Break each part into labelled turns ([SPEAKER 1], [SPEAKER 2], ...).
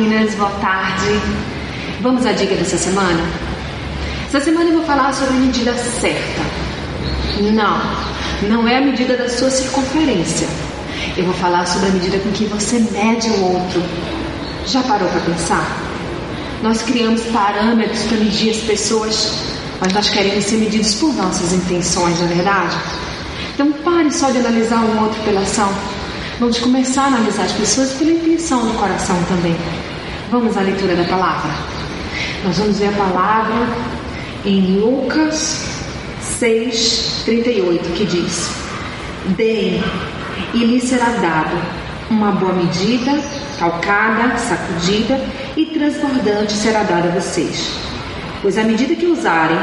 [SPEAKER 1] meninas, boa tarde. Vamos à dica dessa semana? Essa semana eu vou falar sobre a medida certa. Não, não é a medida da sua circunferência. Eu vou falar sobre a medida com que você mede o outro. Já parou para pensar? Nós criamos parâmetros para medir as pessoas, mas nós queremos ser medidos por nossas intenções, não é verdade? Então pare só de analisar o outro pela ação. Vamos começar a analisar as pessoas pela intenção do coração também. Vamos à leitura da palavra. Nós vamos ver a palavra em Lucas 6, 38, que diz: Deem, e lhe será dado uma boa medida, calcada, sacudida e transbordante será dada a vocês. Pois a medida que usarem,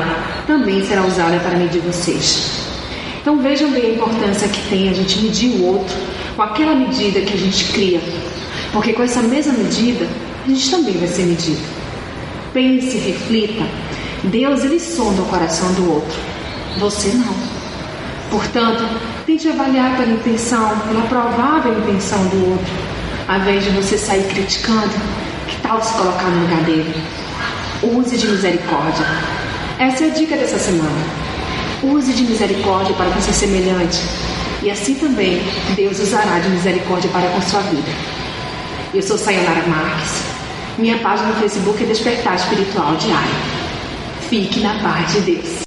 [SPEAKER 1] também será usada para medir vocês. Então vejam bem a importância que tem a gente medir o outro com aquela medida que a gente cria. Porque com essa mesma medida, a gente também vai ser medido. Pense, reflita. Deus, ele sonda o coração do outro. Você não. Portanto, tente avaliar pela intenção, pela provável intenção do outro, ao invés de você sair criticando. Que tal se colocar no lugar dele? Use de misericórdia. Essa é a dica dessa semana. Use de misericórdia para com seu semelhante. E assim também Deus usará de misericórdia para com sua vida. Eu sou Sayonara Marques. Minha página no Facebook é Despertar Espiritual Diário. Fique na paz de Deus.